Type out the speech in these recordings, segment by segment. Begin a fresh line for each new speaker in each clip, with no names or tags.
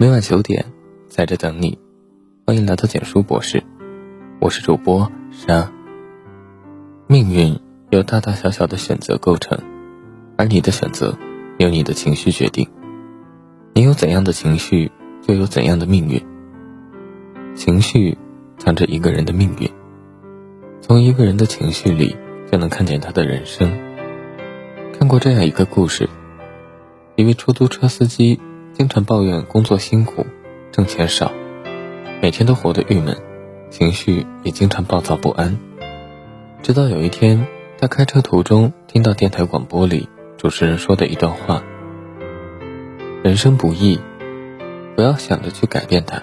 每晚九点，在这等你。欢迎来到简书博士，我是主播沙。命运由大大小小的选择构成，而你的选择由你的情绪决定。你有怎样的情绪，就有怎样的命运。情绪藏着一个人的命运，从一个人的情绪里就能看见他的人生。看过这样一个故事，一位出租车司机。经常抱怨工作辛苦，挣钱少，每天都活得郁闷，情绪也经常暴躁不安。直到有一天，他开车途中听到电台广播里主持人说的一段话：“人生不易，不要想着去改变它，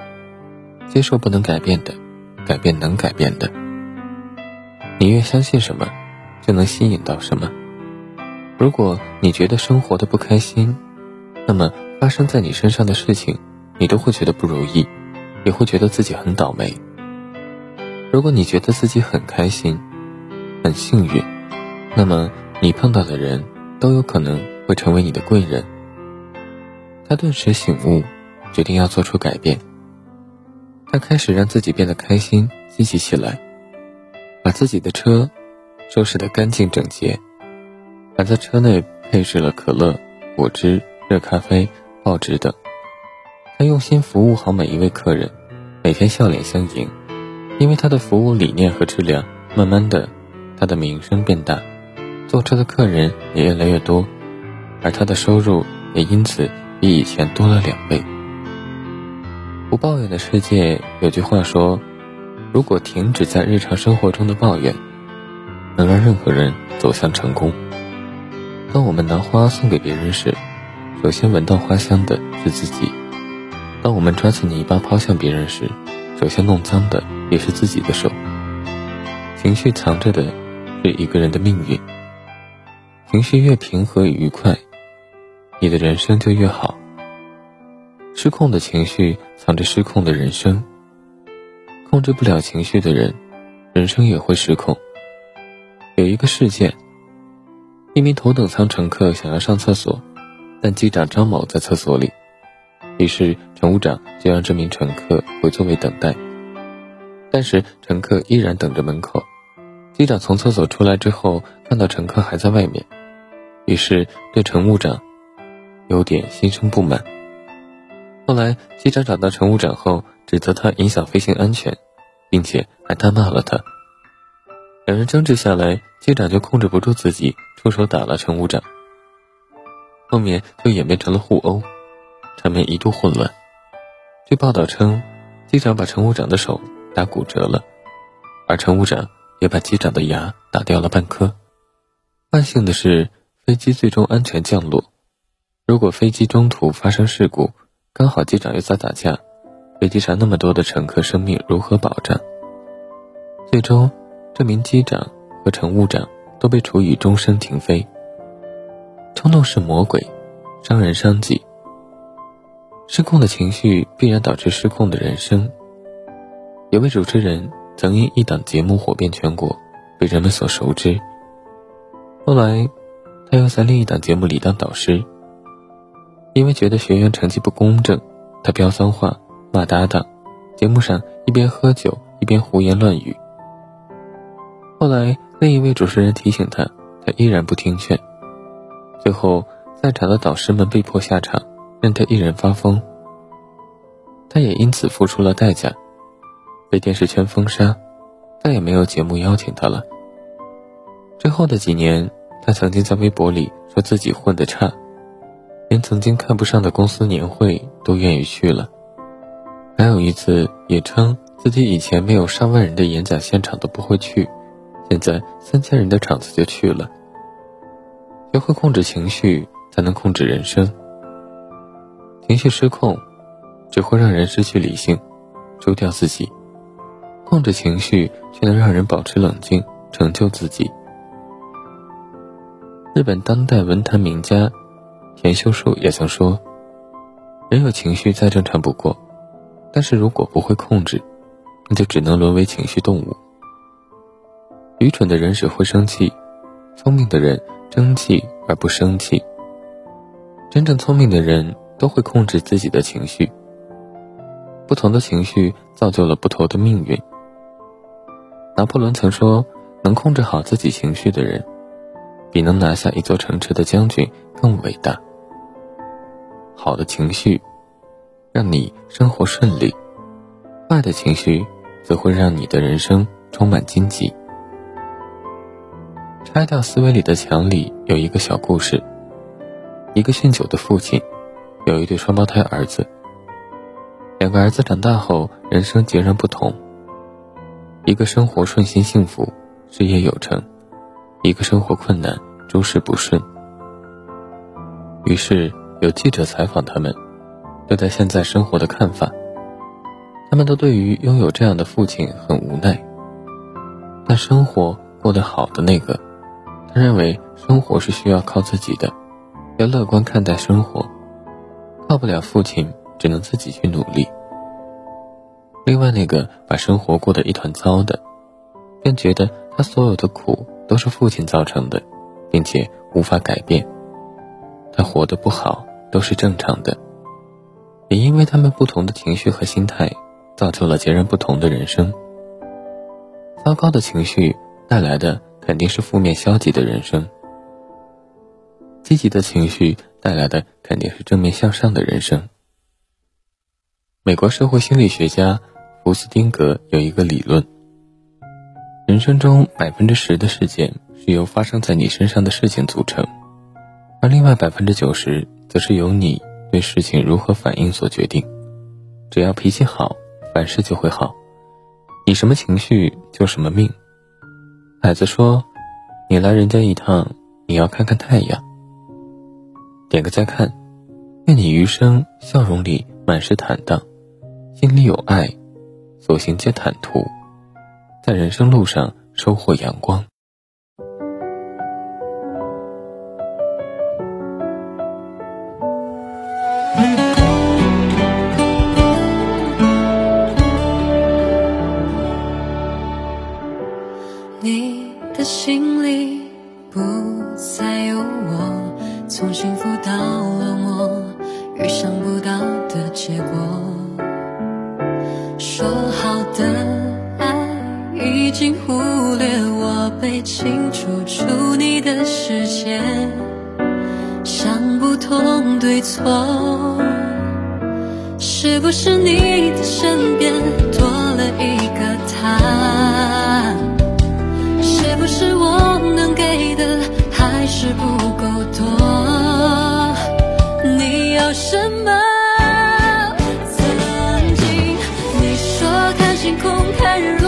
接受不能改变的，改变能改变的。你越相信什么，就能吸引到什么。如果你觉得生活的不开心，那么。”发生在你身上的事情，你都会觉得不如意，也会觉得自己很倒霉。如果你觉得自己很开心、很幸运，那么你碰到的人都有可能会成为你的贵人。他顿时醒悟，决定要做出改变。他开始让自己变得开心、积极起来，把自己的车收拾得干净整洁，还在车内配置了可乐、果汁、热咖啡。报纸等，他用心服务好每一位客人，每天笑脸相迎。因为他的服务理念和质量，慢慢的，他的名声变大，坐车的客人也越来越多，而他的收入也因此比以前多了两倍。不抱怨的世界有句话说：如果停止在日常生活中的抱怨，能让任何人走向成功。当我们拿花送给别人时，首先闻到花香的是自己。当我们抓起泥巴抛向别人时，首先弄脏的也是自己的手。情绪藏着的是一个人的命运。情绪越平和与愉快，你的人生就越好。失控的情绪藏着失控的人生。控制不了情绪的人，人生也会失控。有一个事件，一名头等舱乘客想要上厕所。但机长张某在厕所里，于是乘务长就让这名乘客回座位等待。但是乘客依然等着门口。机长从厕所出来之后，看到乘客还在外面，于是对乘务长有点心生不满。后来机长找到乘务长后，指责他影响飞行安全，并且还大骂了他。两人争执下来，机长就控制不住自己，出手打了乘务长。后面就演变成了互殴，场面一度混乱。据报道称，机长把乘务长的手打骨折了，而乘务长也把机长的牙打掉了半颗。万幸的是，飞机最终安全降落。如果飞机中途发生事故，刚好机长又在打架，飞机上那么多的乘客生命如何保障？最终，这名机长和乘务长都被处以终身停飞。冲动是魔鬼，伤人伤己。失控的情绪必然导致失控的人生。有位主持人曾因一档节目火遍全国，被人们所熟知。后来，他又在另一档节目里当导师。因为觉得学员成绩不公正，他飙脏话、骂搭档，节目上一边喝酒一边胡言乱语。后来，另一位主持人提醒他，他依然不听劝。最后，在场的导师们被迫下场，任他一人发疯。他也因此付出了代价，被电视圈封杀，再也没有节目邀请他了。之后的几年，他曾经在微博里说自己混得差，连曾经看不上的公司年会都愿意去了。还有一次，也称自己以前没有上万人的演讲现场都不会去，现在三千人的场子就去了。学会控制情绪，才能控制人生。情绪失控，只会让人失去理性，输掉自己；控制情绪，却能让人保持冷静，成就自己。日本当代文坛名家田修树也曾说：“人有情绪再正常不过，但是如果不会控制，那就只能沦为情绪动物。愚蠢的人只会生气，聪明的人。”争气而不生气。真正聪明的人都会控制自己的情绪，不同的情绪造就了不同的命运。拿破仑曾说：“能控制好自己情绪的人，比能拿下一座城池的将军更伟大。”好的情绪，让你生活顺利；坏的情绪，则会让你的人生充满荆棘。拆掉思维里的墙里有一个小故事：一个酗酒的父亲，有一对双胞胎儿子。两个儿子长大后，人生截然不同。一个生活顺心幸福，事业有成；一个生活困难，诸事不顺。于是有记者采访他们，对待现在生活的看法。他们都对于拥有这样的父亲很无奈。但生活过得好的那个，认为生活是需要靠自己的，要乐观看待生活。靠不了父亲。只能自己去努力。另外那个把生活过得一团糟的，便觉得他所有的苦都是父亲造成的，并且无法改变。他活得不好都是正常的，也因为他们不同的情绪和心态，造就了截然不同的人生。糟糕的情绪带来的肯定是负面消极的人生，积极的情绪带来的肯定是正面向上的人生。美国社会心理学家福斯丁格有一个理论：人生中百分之十的事件是由发生在你身上的事情组成，而另外百分之九十则是由你对事情如何反应所决定。只要脾气好，凡事就会好。你什么情绪就什么命。矮子说：“你来人家一趟，你要看看太阳。”点个再看，愿你余生笑容里满是坦荡。心里有爱，所行皆坦途，在人生路上收获阳光。
心里不再有我，从幸福到落寞，预想不到的结果。说好的爱已经忽略我，被清除出你的世界，想不通对错，是不是你的身边多了一个他？是不够多。你要什么曾经你说看星空看日落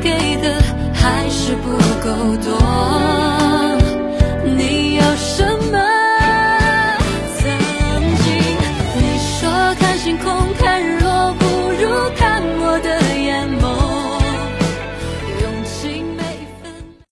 给的还是不够多。